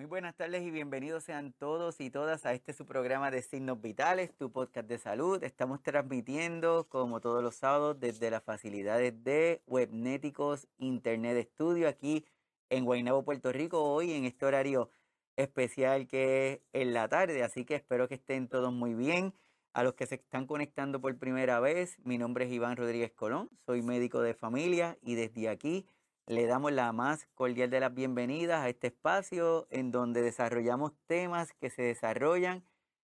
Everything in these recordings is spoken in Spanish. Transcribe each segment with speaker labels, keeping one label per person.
Speaker 1: Muy buenas tardes y bienvenidos sean todos y todas a este su programa de Signos Vitales, tu podcast de salud. Estamos transmitiendo como todos los sábados desde las facilidades de Webnéticos Internet Studio aquí en Guaynabo, Puerto Rico, hoy en este horario especial que es en la tarde. Así que espero que estén todos muy bien. A los que se están conectando por primera vez, mi nombre es Iván Rodríguez Colón, soy médico de familia y desde aquí le damos la más cordial de las bienvenidas a este espacio en donde desarrollamos temas que se desarrollan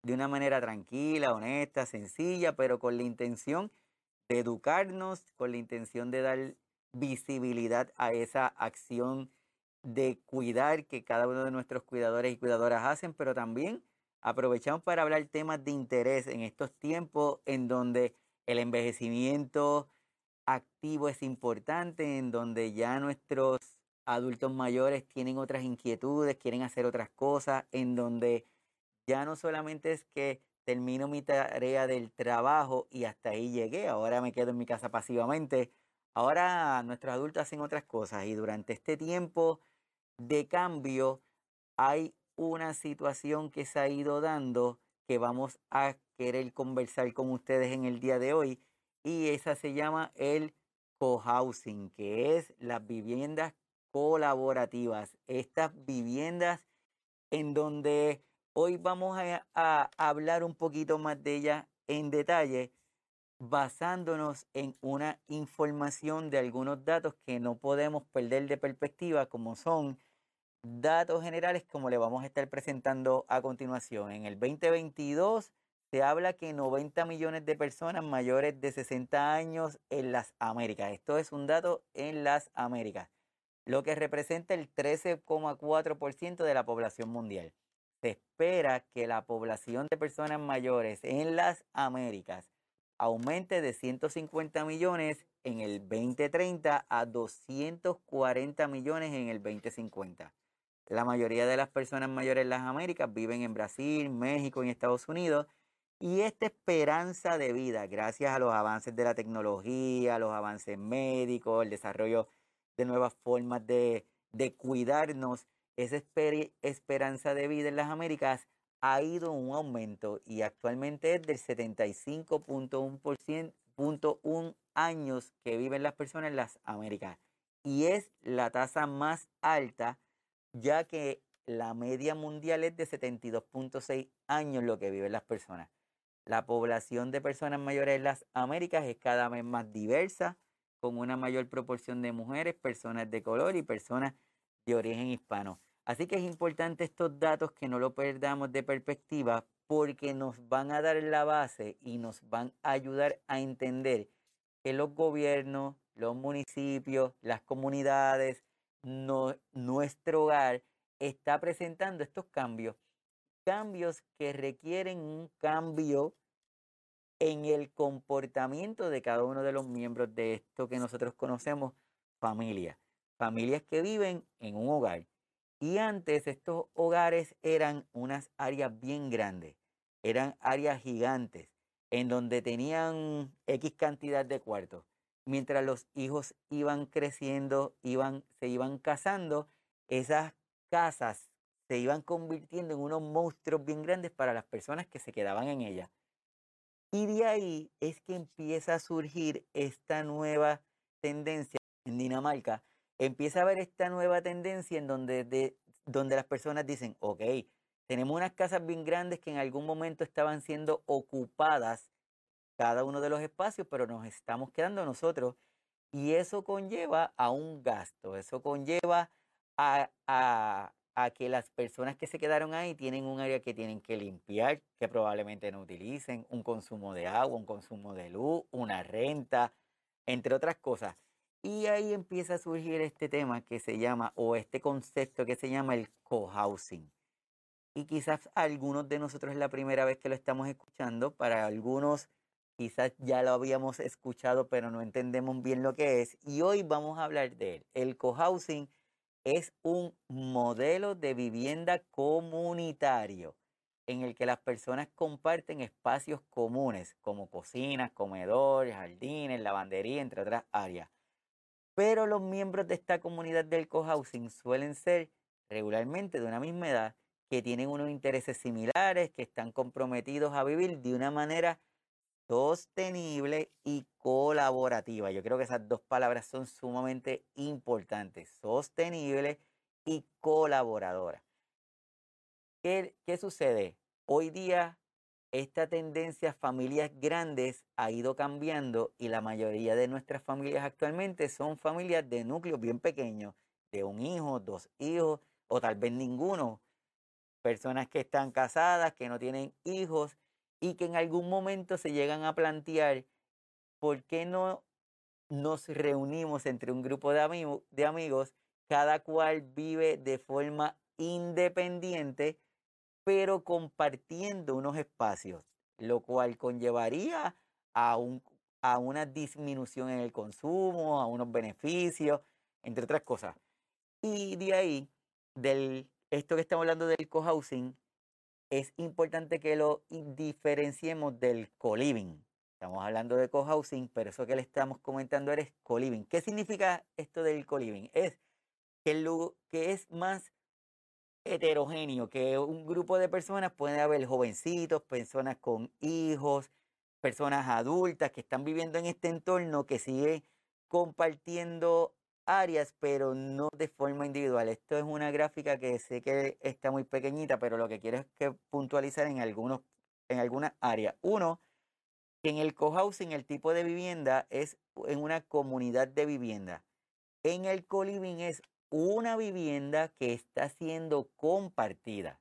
Speaker 1: de una manera tranquila, honesta, sencilla, pero con la intención de educarnos, con la intención de dar visibilidad a esa acción de cuidar que cada uno de nuestros cuidadores y cuidadoras hacen, pero también aprovechamos para hablar temas de interés en estos tiempos en donde el envejecimiento, activo es importante, en donde ya nuestros adultos mayores tienen otras inquietudes, quieren hacer otras cosas, en donde ya no solamente es que termino mi tarea del trabajo y hasta ahí llegué, ahora me quedo en mi casa pasivamente. Ahora nuestros adultos hacen otras cosas y durante este tiempo de cambio hay una situación que se ha ido dando que vamos a querer conversar con ustedes en el día de hoy y esa se llama el cohousing, que es las viviendas colaborativas. Estas viviendas en donde hoy vamos a, hablar un poquito más de ellas en detalle, basándonos en una información de algunos datos que no podemos perder de perspectiva, como son datos generales, como le vamos a estar presentando a continuación. En el 2022 se habla que 90 millones de personas mayores de 60 años en las Américas. Esto es un dato en las Américas, lo que representa el 13,4% de la población mundial. Se espera que la población de personas mayores en las Américas aumente de 150 millones en el 2030 a 240 millones en el 2050. La mayoría de las personas mayores en las Américas viven en Brasil, México y Estados Unidos y esta esperanza de vida, gracias a los avances de la tecnología, los avances médicos, el desarrollo de nuevas formas de, cuidarnos, esa esperanza de vida en las Américas ha ido en un aumento y actualmente es del 75.1% años que viven las personas en las Américas. Y es la tasa más alta, ya que la media mundial es de 72.6 años lo que viven las personas. La población de personas mayores en las Américas es cada vez más diversa, con una mayor proporción de mujeres, personas de color y personas de origen hispano. Así que es importante estos datos que no lo perdamos de perspectiva porque nos van a dar la base y nos van a ayudar a entender que los gobiernos, los municipios, las comunidades, nuestro hogar está presentando estos cambios cambios que requieren un cambio en el comportamiento de cada uno de los miembros de esto que nosotros conocemos familia. Familias que viven en un hogar. Y antes estos hogares eran unas áreas bien grandes, eran áreas gigantes, en donde tenían X cantidad de cuartos. Mientras los hijos iban creciendo, iban, se iban casando, esas casas se iban convirtiendo en unos monstruos bien grandes para las personas que se quedaban en ella. Y de ahí es que empieza a surgir esta nueva tendencia en Dinamarca. Empieza a haber esta nueva tendencia en donde, de, donde las personas dicen, ok, tenemos unas casas bien grandes que en algún momento estaban siendo ocupadas cada uno de los espacios, pero nos estamos quedando nosotros. Y eso conlleva a un gasto, eso conlleva a, a, a que las personas que se quedaron ahí tienen un área que tienen que limpiar, que probablemente no utilicen, un consumo de agua, un consumo de luz, una renta, entre otras cosas. Y ahí empieza a surgir este tema que se llama, o este concepto que se llama el cohousing. Y quizás algunos de nosotros es la primera vez que lo estamos escuchando, para algunos quizás ya lo habíamos escuchado, pero no entendemos bien lo que es. Y hoy vamos a hablar de él. El cohousing es un modelo de vivienda comunitario en el que las personas comparten espacios comunes como cocinas, comedores, jardines, lavandería, entre otras áreas. Pero los miembros de esta comunidad del cohousing suelen ser regularmente de una misma edad, que tienen unos intereses similares, que están comprometidos a vivir de una manera sostenible y colaborativa. Yo creo que esas dos palabras son sumamente importantes, sostenible y colaboradora. ¿Qué, qué sucede? Hoy día esta tendencia a familias grandes ha ido cambiando y la mayoría de nuestras familias actualmente son familias de núcleos bien pequeños, de un hijo, dos hijos o tal vez ninguno. Personas que están casadas, que no tienen hijos y que en algún momento se llegan a plantear por qué no nos reunimos entre un grupo de, amigos, cada cual vive de forma independiente pero compartiendo unos espacios, lo cual conllevaría a, un, a una disminución en el consumo, a unos beneficios, entre otras cosas. Y de ahí, del, esto que estamos hablando del cohousing, es importante que lo diferenciemos del co-living. Estamos hablando de cohousing, pero eso que le estamos comentando es co-living. ¿Qué significa esto del co-living? Es que, es más heterogéneo, que un grupo de personas puede haber jovencitos, personas con hijos, personas adultas que están viviendo en este entorno que sigue compartiendo áreas, pero no de forma individual. Esto es una gráfica que sé que está muy pequeñita, pero lo que quiero es que puntualizar en algunos, en algunas áreas. Uno, que en el cohousing el tipo de vivienda es en una comunidad de vivienda. En el co-living es una vivienda que está siendo compartida.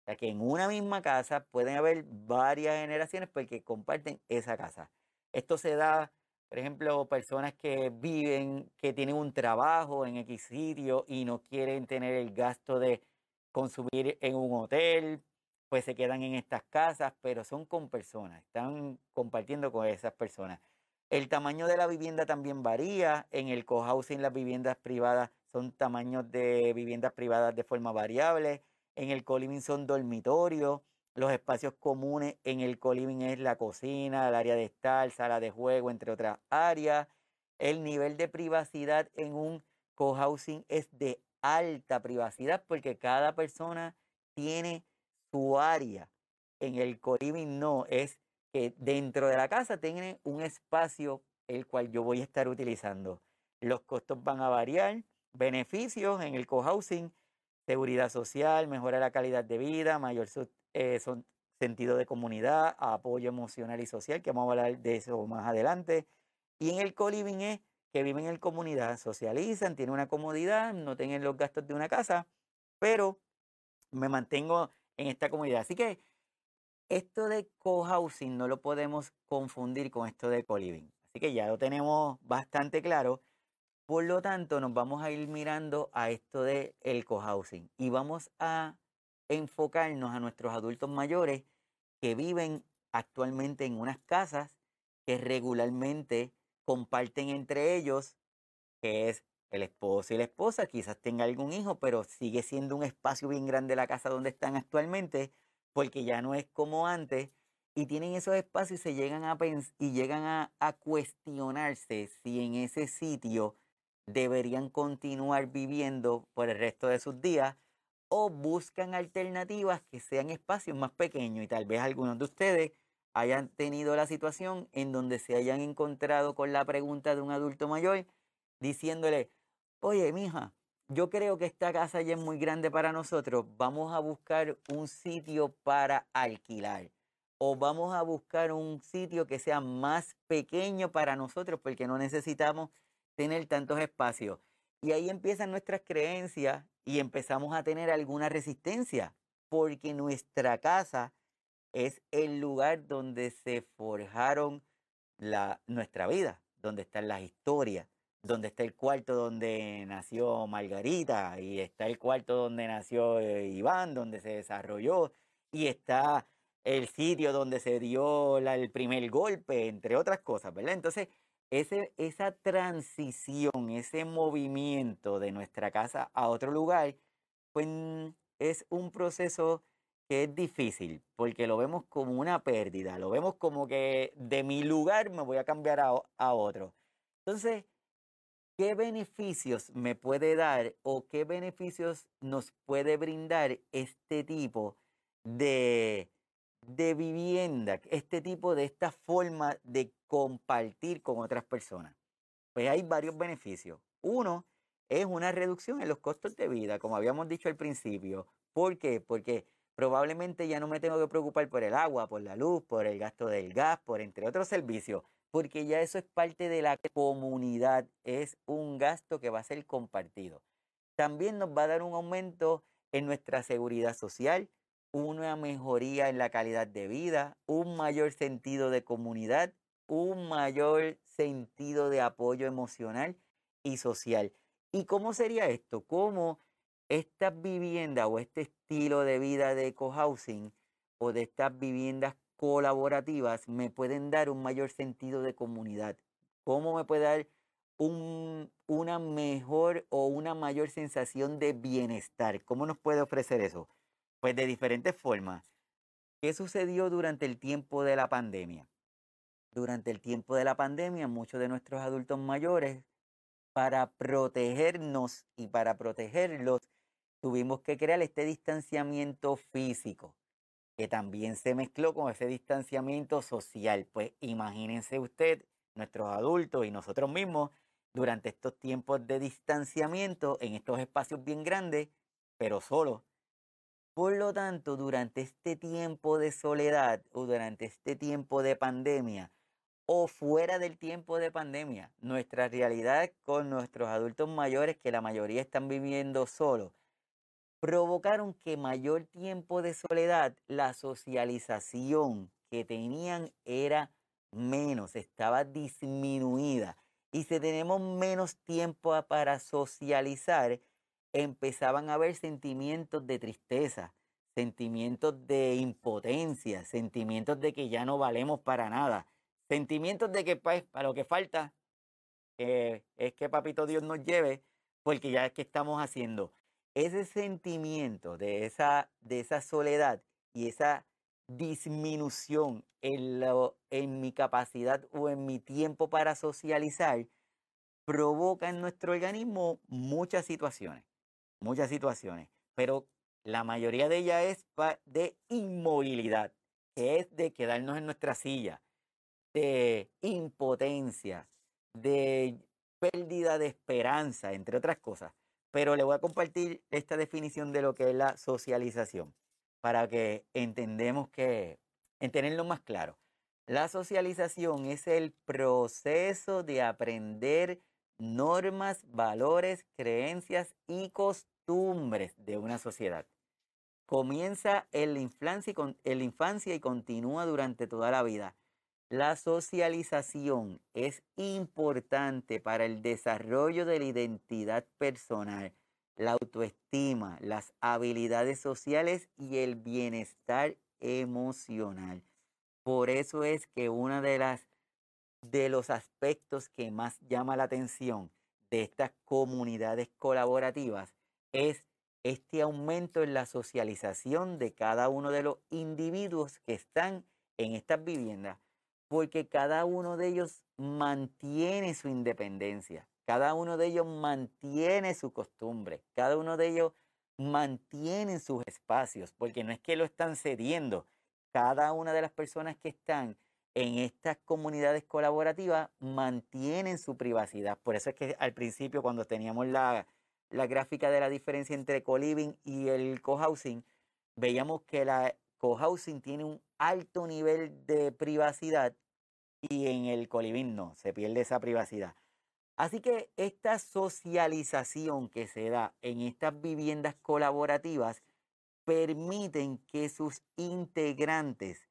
Speaker 1: O sea que en una misma casa pueden haber varias generaciones porque comparten esa casa. Esto se da, por ejemplo, personas que viven, que tienen un trabajo en X sitio y no quieren tener el gasto de consumir en un hotel, pues se quedan en estas casas, pero son con personas, están compartiendo con esas personas. El tamaño de la vivienda también varía. En el cohousing las viviendas privadas son tamaños de viviendas privadas de forma variable. En el co-living son dormitorios. Los espacios comunes en el co-living es la cocina, el área de estar, sala de juego, entre otras áreas. El nivel de privacidad en un cohousing es de alta privacidad porque cada persona tiene su área. En el co-living no, es que dentro de la casa tiene un espacio el cual yo voy a estar utilizando. Los costos van a variar, beneficios en el cohousing, seguridad social, mejora la calidad de vida, mayor eh, sentido de comunidad, apoyo emocional y social, que vamos a hablar de eso más adelante. Y en el co-living es que viven en comunidad, socializan, tienen una comodidad, no tienen los gastos de una casa, pero me mantengo en esta comunidad. Así que esto de cohousing no lo podemos confundir con esto de co-living. Así que ya lo tenemos bastante claro. Por lo tanto, nos vamos a ir mirando a esto de el cohousing y vamos a enfocarnos a nuestros adultos mayores que viven actualmente en unas casas que regularmente comparten entre ellos, que es el esposo y la esposa, quizás tenga algún hijo, pero sigue siendo un espacio bien grande la casa donde están actualmente, porque ya no es como antes, y tienen esos espacios y se llegan a y llegan a, a cuestionarse si en ese sitio deberían continuar viviendo por el resto de sus días o buscan alternativas que sean espacios más pequeños y tal vez algunos de ustedes hayan tenido la situación en donde se hayan encontrado con la pregunta de un adulto mayor diciéndole, oye, mija, yo creo que esta casa ya es muy grande para nosotros, vamos a buscar un sitio para alquilar o vamos a buscar un sitio que sea más pequeño para nosotros porque no necesitamos tener tantos espacios. Y ahí empiezan nuestras creencias y empezamos a tener alguna resistencia, porque nuestra casa es el lugar donde se forjaron la, nuestra vida, donde están las historias, donde está el cuarto donde nació Margarita y está el cuarto donde nació eh, Iván, donde se desarrolló y está el sitio donde se dio el primer golpe, entre otras cosas, ¿verdad? Entonces, esa transición, ese movimiento de nuestra casa a otro lugar, pues es un proceso que es difícil, porque lo vemos como una pérdida, lo vemos como que de mi lugar me voy a cambiar a, a otro. Entonces, ¿qué beneficios me puede dar o qué beneficios nos puede brindar este tipo de, de vivienda, este tipo de esta forma de compartir con otras personas? Pues hay varios beneficios. Uno es una reducción en los costos de vida, como habíamos dicho al principio. ¿Por qué? Porque probablemente ya no me tengo que preocupar por el agua, por la luz, por el gasto del gas, por entre otros servicios, porque ya eso es parte de la comunidad, es un gasto que va a ser compartido. También nos va a dar un aumento en nuestra seguridad social, una mejoría en la calidad de vida, un mayor sentido de comunidad, un mayor sentido de apoyo emocional y social. ¿Y cómo sería esto? ¿Cómo estas viviendas o este estilo de vida de cohousing o de estas viviendas colaborativas me pueden dar un mayor sentido de comunidad? ¿Cómo me puede dar un, una mejor o una mayor sensación de bienestar? ¿Cómo nos puede ofrecer eso? Pues de diferentes formas. ¿Qué sucedió durante el tiempo de la pandemia? Durante el tiempo de la pandemia, muchos de nuestros adultos mayores, para protegernos y para protegerlos, tuvimos que crear este distanciamiento físico, que también se mezcló con ese distanciamiento social. Pues imagínense usted, nuestros adultos y nosotros mismos, durante estos tiempos de distanciamiento, en estos espacios bien grandes, pero solos. Por lo tanto, durante este tiempo de soledad o durante este tiempo de pandemia, o fuera del tiempo de pandemia, nuestra realidad con nuestros adultos mayores, que la mayoría están viviendo solos, provocaron que mayor tiempo de soledad, la socialización que tenían era menos, estaba disminuida. Y si tenemos menos tiempo para socializar, empezaban a haber sentimientos de tristeza, sentimientos de impotencia, sentimientos de que ya no valemos para nada, sentimientos de que pues, para lo que falta eh, es que Papito Dios nos lleve, porque ya es que estamos haciendo. Ese sentimiento de esa, de esa soledad y esa disminución en, en mi capacidad o en mi tiempo para socializar provoca en nuestro organismo muchas situaciones, muchas situaciones, pero la mayoría de ellas es de inmovilidad, es de quedarnos en nuestra silla, de impotencia, de pérdida de esperanza, entre otras cosas. Pero le voy a compartir esta definición de lo que es la socialización para que entendemos que, en tenerlo más claro. La socialización es el proceso de aprender normas, valores, creencias y costumbres de una sociedad. Comienza en la infancia en la infancia y continúa durante toda la vida. La socialización es importante para el desarrollo de la identidad personal, la autoestima, las habilidades sociales y el bienestar emocional. Por eso es que uno de las de los aspectos que más llama la atención de estas comunidades colaborativas es este aumento en la socialización de cada uno de los individuos que están en estas viviendas porque cada uno de ellos mantiene su independencia, cada uno de ellos mantiene su costumbre, cada uno de ellos mantiene sus espacios, porque no es que lo están cediendo, cada una de las personas que están en estas comunidades colaborativas mantienen su privacidad. Por eso es que al principio cuando teníamos la, la gráfica de la diferencia entre co-living y el cohousing, veíamos que la cohousing tiene un alto nivel de privacidad y en el coliving no, se pierde esa privacidad. Así que esta socialización que se da en estas viviendas colaborativas permiten que sus integrantes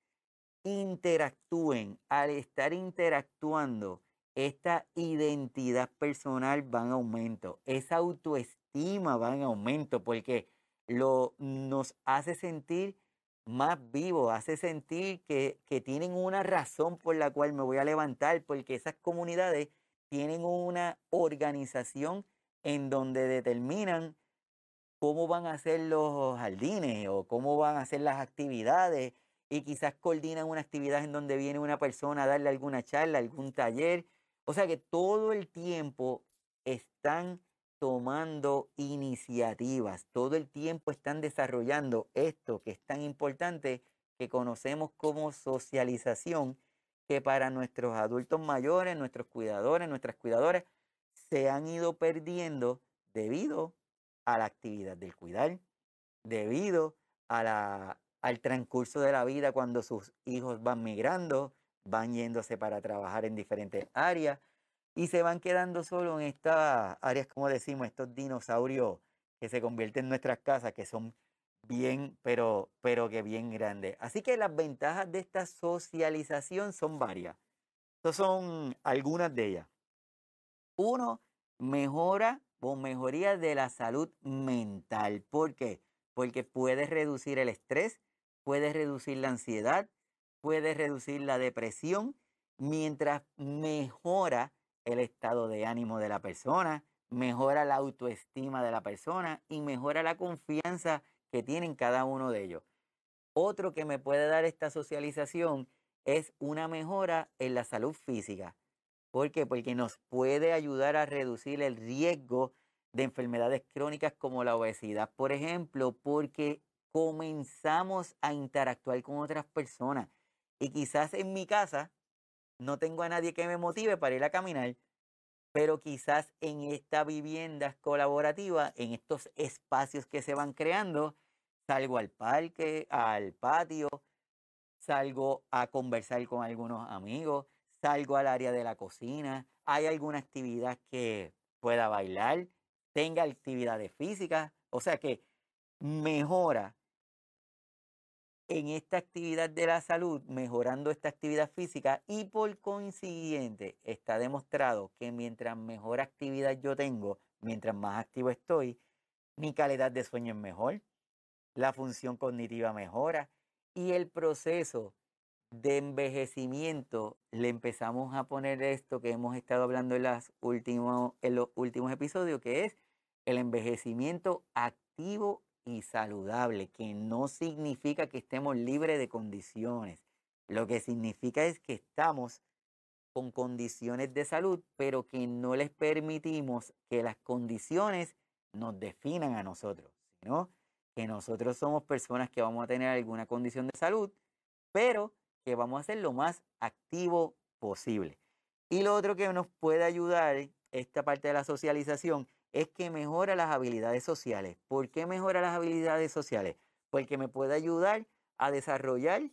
Speaker 1: interactúen. Al estar interactuando, esta identidad personal va en aumento, esa autoestima va en aumento porque lo, nos hace sentir más vivo, hace sentir que, tienen una razón por la cual me voy a levantar, porque esas comunidades tienen una organización en donde determinan cómo van a ser los jardines o cómo van a ser las actividades y quizás coordinan una actividad en donde viene una persona a darle alguna charla, algún taller. O sea que todo el tiempo están tomando iniciativas, todo el tiempo están desarrollando esto que es tan importante que conocemos como socialización, que para nuestros adultos mayores, nuestros cuidadores, nuestras cuidadoras, se han ido perdiendo debido a la actividad del cuidar, debido a la, al transcurso de la vida cuando sus hijos van migrando, van yéndose para trabajar en diferentes áreas y se van quedando solo en estas áreas, como decimos, estos dinosaurios que se convierten en nuestras casas, que son bien, pero, pero que bien grandes. Así que las ventajas de esta socialización son varias. Estas son algunas de ellas. Uno, mejora o mejoría de la salud mental. ¿Por qué? Porque puedes reducir el estrés, puedes reducir la ansiedad, puedes reducir la depresión, mientras mejora el estado de ánimo de la persona, mejora la autoestima de la persona y mejora la confianza que tienen cada uno de ellos. Otro que me puede dar esta socialización es una mejora en la salud física. ¿Por qué? Porque nos puede ayudar a reducir el riesgo de enfermedades crónicas como la obesidad, por ejemplo, porque comenzamos a interactuar con otras personas. Y quizás en mi casa no tengo a nadie que me motive para ir a caminar, pero quizás en esta vivienda colaborativa, en estos espacios que se van creando, salgo al parque, al patio, salgo a conversar con algunos amigos, salgo al área de la cocina, hay alguna actividad que pueda bailar, tenga actividades físicas, o sea que mejora en esta actividad de la salud, mejorando esta actividad física y por consiguiente está demostrado que mientras mejor actividad yo tengo, mientras más activo estoy, mi calidad de sueño es mejor, la función cognitiva mejora y el proceso de envejecimiento le empezamos a poner esto que hemos estado hablando en, en los últimos episodios, que es el envejecimiento activo y saludable, que no significa que estemos libres de condiciones. Lo que significa es que estamos con condiciones de salud, pero que no les permitimos que las condiciones nos definan a nosotros, sino que nosotros somos personas que vamos a tener alguna condición de salud, pero que vamos a ser lo más activo posible. Y lo otro que nos puede ayudar esta parte de la socialización es que mejora las habilidades sociales. ¿Por qué mejora las habilidades sociales? Porque me puede ayudar a desarrollar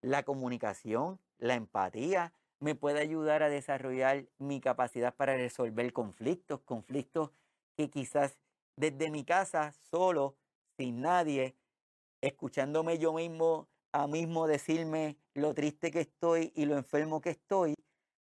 Speaker 1: la comunicación, la empatía, me puede ayudar a desarrollar mi capacidad para resolver conflictos, conflictos que quizás desde mi casa solo sin nadie, escuchándome yo mismo a mismo decirme lo triste que estoy y lo enfermo que estoy,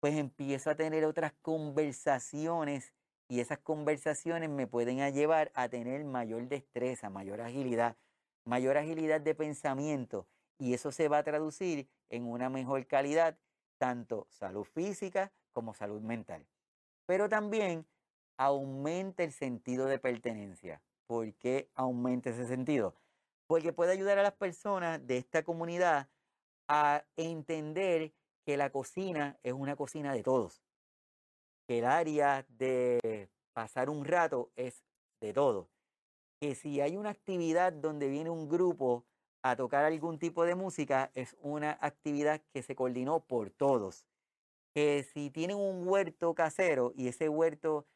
Speaker 1: pues empiezo a tener otras conversaciones y esas conversaciones me pueden llevar a tener mayor destreza, mayor agilidad, mayor agilidad de pensamiento y eso se va a traducir en una mejor calidad, tanto salud física como salud mental. Pero también aumenta el sentido de pertenencia. ¿Por qué aumenta ese sentido? Porque puede ayudar a las personas de esta comunidad a entender que la cocina es una cocina de todos. Que el área de pasar un rato es de todos. Que si hay una actividad donde viene un grupo a tocar algún tipo de música, es una actividad que se coordinó por todos. Que si tienen un huerto casero y ese huerto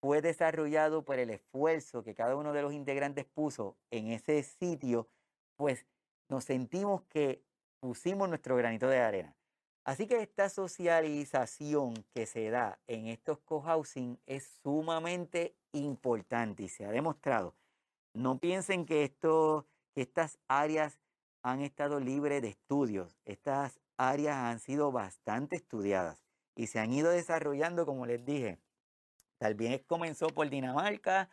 Speaker 1: fue desarrollado por el esfuerzo que cada uno de los integrantes puso en ese sitio, pues nos sentimos que pusimos nuestro granito de arena. Así que esta socialización que se da en estos cohousing es sumamente importante y se ha demostrado. No piensen que, esto, estas áreas han estado libres de estudios. Estas áreas han sido bastante estudiadas y se han ido desarrollando, como les dije, Tal vez comenzó por Dinamarca,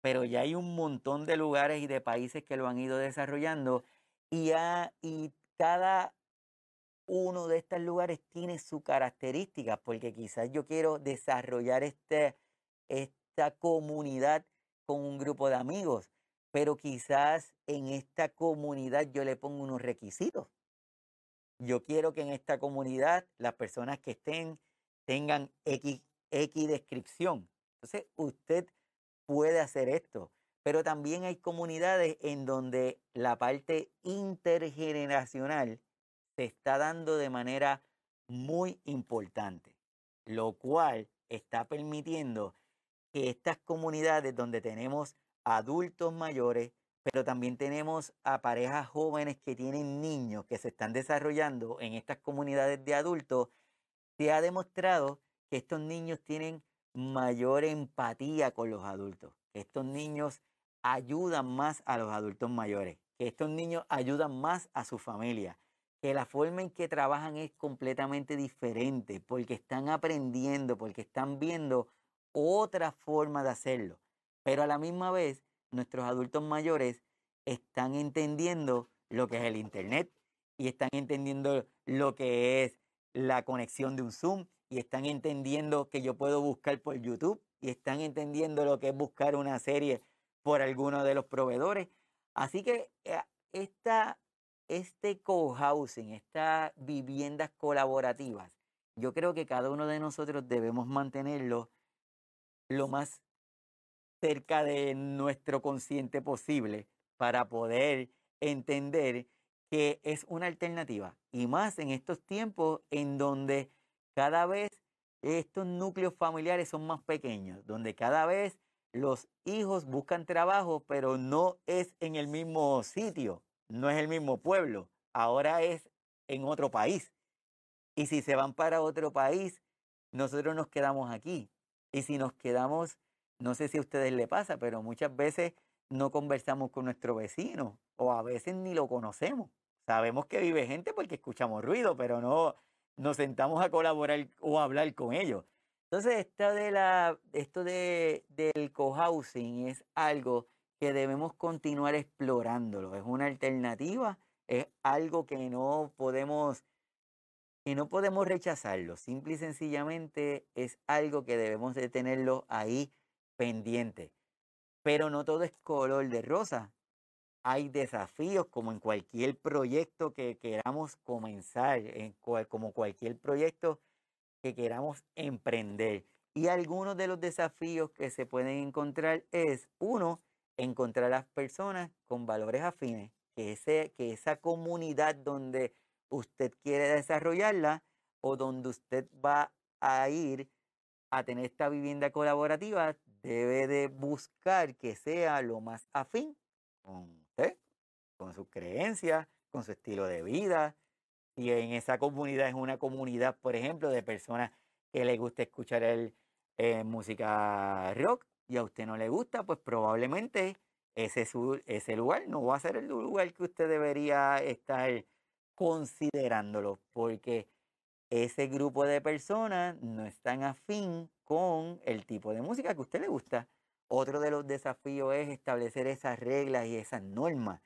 Speaker 1: pero ya hay un montón de lugares y de países que lo han ido desarrollando y cada uno de estos lugares tiene su característica, porque quizás yo quiero desarrollar este, esta comunidad con un grupo de amigos, pero quizás en esta comunidad yo le pongo unos requisitos. Yo quiero que en esta comunidad las personas que estén tengan X X descripción. Entonces, usted puede hacer esto. Pero también hay comunidades en donde la parte intergeneracional se está dando de manera muy importante, lo cual está permitiendo que estas comunidades donde tenemos adultos mayores, pero también tenemos a parejas jóvenes que tienen niños que se están desarrollando en estas comunidades de adultos, se ha demostrado que estos niños tienen mayor empatía con los adultos, que estos niños ayudan más a los adultos mayores, que estos niños ayudan más a su familia, que la forma en que trabajan es completamente diferente, porque están aprendiendo, porque están viendo otra forma de hacerlo. Pero a la misma vez, nuestros adultos mayores están entendiendo lo que es el Internet y están entendiendo lo que es la conexión de un Zoom y están entendiendo que yo puedo buscar por YouTube y están entendiendo lo que es buscar una serie por alguno de los proveedores. Así que eh, esta, este co-housing, estas viviendas colaborativas, yo creo que cada uno de nosotros debemos mantenerlo lo más cerca de nuestro consciente posible para poder entender que es una alternativa. Y más en estos tiempos en donde cada vez estos núcleos familiares son más pequeños, donde cada vez los hijos buscan trabajo, pero no es en el mismo sitio, no es el mismo pueblo, ahora es en otro país. Y si se van para otro país, nosotros nos quedamos aquí. Y si nos quedamos, no sé si a ustedes le pasa, pero muchas veces no conversamos con nuestro vecino o a veces ni lo conocemos. Sabemos que vive gente porque escuchamos ruido, pero no nos sentamos a colaborar o a hablar con ellos. Entonces, esta de la, esto de, del cohousing es algo que debemos continuar explorándolo. Es una alternativa, es algo que no podemos, que no podemos rechazarlo. Simple y sencillamente es algo que debemos de tenerlo ahí pendiente. Pero no todo es color de rosa. Hay desafíos como en cualquier proyecto que queramos comenzar, en como cualquier proyecto que queramos emprender. Y algunos de los desafíos que se pueden encontrar es, uno, encontrar las personas con valores afines, que, ese, que esa comunidad donde usted quiere desarrollarla o donde usted va a ir a tener esta vivienda colaborativa, debe de buscar que sea lo más afín con usted, con sus creencias, con su estilo de vida, y en esa comunidad es una comunidad, por ejemplo, de personas que les gusta escuchar el, eh, música rock y a usted no le gusta, pues probablemente ese, ese lugar no va a ser el lugar que usted debería estar considerándolo, porque ese grupo de personas no están afín con el tipo de música que a usted le gusta. Otro de los desafíos es establecer esas reglas y esas normas,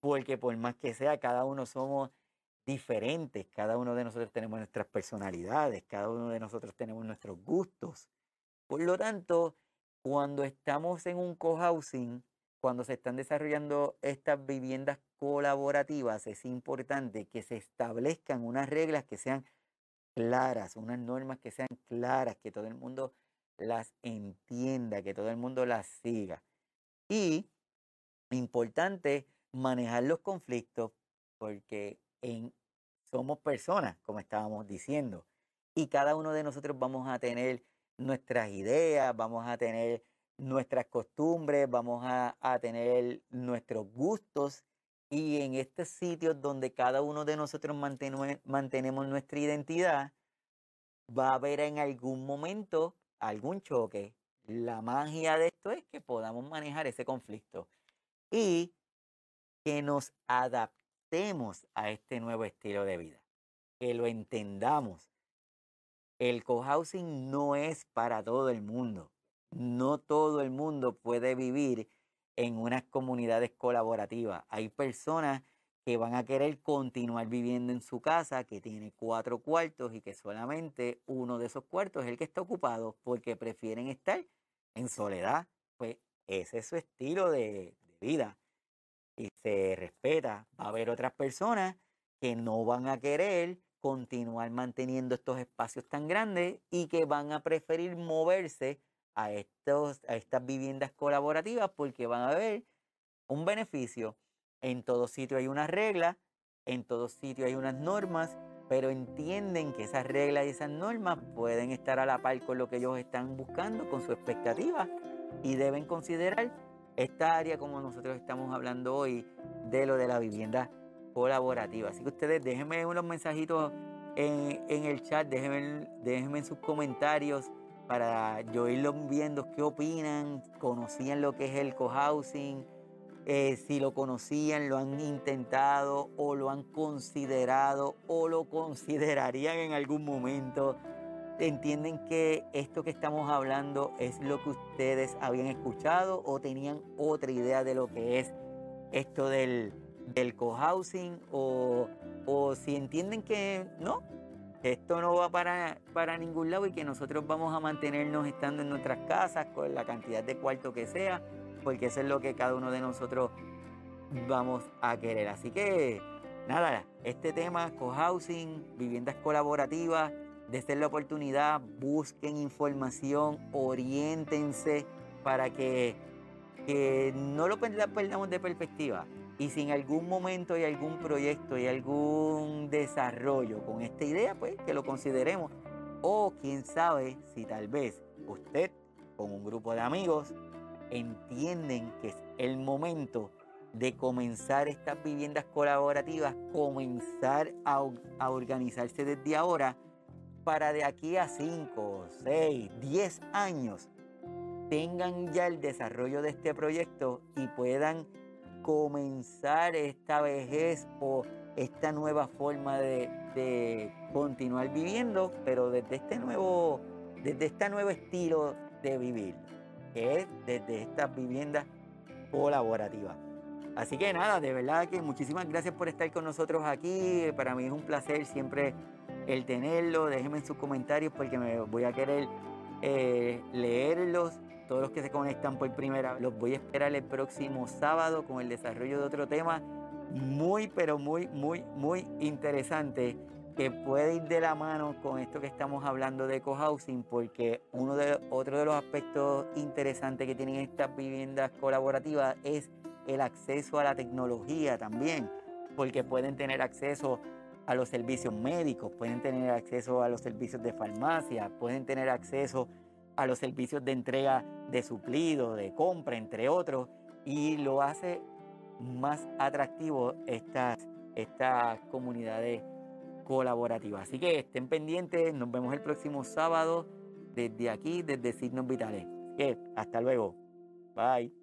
Speaker 1: porque por más que sea, cada uno somos diferentes, cada uno de nosotros tenemos nuestras personalidades, cada uno de nosotros tenemos nuestros gustos. Por lo tanto, cuando estamos en un cohousing, cuando se están desarrollando estas viviendas colaborativas, es importante que se establezcan unas reglas que sean claras, unas normas que sean claras, que todo el mundo las entienda, que todo el mundo las siga. Y importante manejar los conflictos porque somos personas, como estábamos diciendo, y cada uno de nosotros vamos a tener nuestras ideas, vamos a tener nuestras costumbres, vamos a, a tener nuestros gustos y en estos sitios donde cada uno de nosotros mantenemos nuestra identidad, va a haber en algún momento algún choque. La magia de esto es que podamos manejar ese conflicto y que nos adaptemos a este nuevo estilo de vida, que lo entendamos. El cohousing no es para todo el mundo. No todo el mundo puede vivir en unas comunidades colaborativas. Hay personas que van a querer continuar viviendo en su casa, que tiene cuatro cuartos y que solamente uno de esos cuartos es el que está ocupado porque prefieren estar en soledad. Pues ese es su estilo de, de vida y se respeta, va a haber otras personas que no van a querer continuar manteniendo estos espacios tan grandes y que van a preferir moverse a, estos, a estas viviendas colaborativas porque van a ver un beneficio. En todo sitio hay una regla, en todo sitio hay unas normas, pero entienden que esas reglas y esas normas pueden estar a la par con lo que ellos están buscando, con su expectativa, y deben considerar esta área como nosotros estamos hablando hoy de lo de la vivienda colaborativa. Así que ustedes déjenme unos mensajitos en, el chat, déjenme, déjenme en sus comentarios para yo irlos viendo qué opinan, conocían lo que es el cohousing, eh, si lo conocían, lo han intentado o lo han considerado o lo considerarían en algún momento. ¿Entienden que esto que estamos hablando es lo que ustedes habían escuchado o tenían otra idea de lo que es esto del, del cohousing? O, o si entienden que no, esto no va para, para ningún lado y que nosotros vamos a mantenernos estando en nuestras casas con la cantidad de cuarto que sea, porque eso es lo que cada uno de nosotros vamos a querer. Así que, nada, este tema, cohousing, viviendas colaborativas, de la oportunidad, busquen información, oriéntense para que, que no lo perdamos de perspectiva. Y si en algún momento hay algún proyecto y algún desarrollo con esta idea, pues que lo consideremos. O quién sabe si tal vez usted con un grupo de amigos entienden que es el momento de comenzar estas viviendas colaborativas, comenzar a, a organizarse desde ahora para de aquí a 5, 6, 10 años tengan ya el desarrollo de este proyecto y puedan comenzar esta vejez o esta nueva forma de, continuar viviendo, pero desde este nuevo, desde este nuevo estilo de vivir, que es desde estas viviendas colaborativas. Así que nada, de verdad que muchísimas gracias por estar con nosotros aquí. Para mí es un placer siempre el tenerlo. Déjenme en sus comentarios porque me voy a querer eh, leerlos. Todos los que se conectan por primera vez, los voy a esperar el próximo sábado con el desarrollo de otro tema muy, pero muy, muy, muy interesante que puede ir de la mano con esto que estamos hablando de cohousing, porque uno de, otro de los aspectos interesantes que tienen estas viviendas colaborativas es el acceso a la tecnología también, porque pueden tener acceso a los servicios médicos, pueden tener acceso a los servicios de farmacia, pueden tener acceso los servicios de entrega de suplido, de compra, entre otros, y lo hace más atractivo estas, estas comunidades colaborativas. Así que estén pendientes, nos vemos el próximo sábado desde aquí, desde Signos Vitales. que hasta luego. Bye.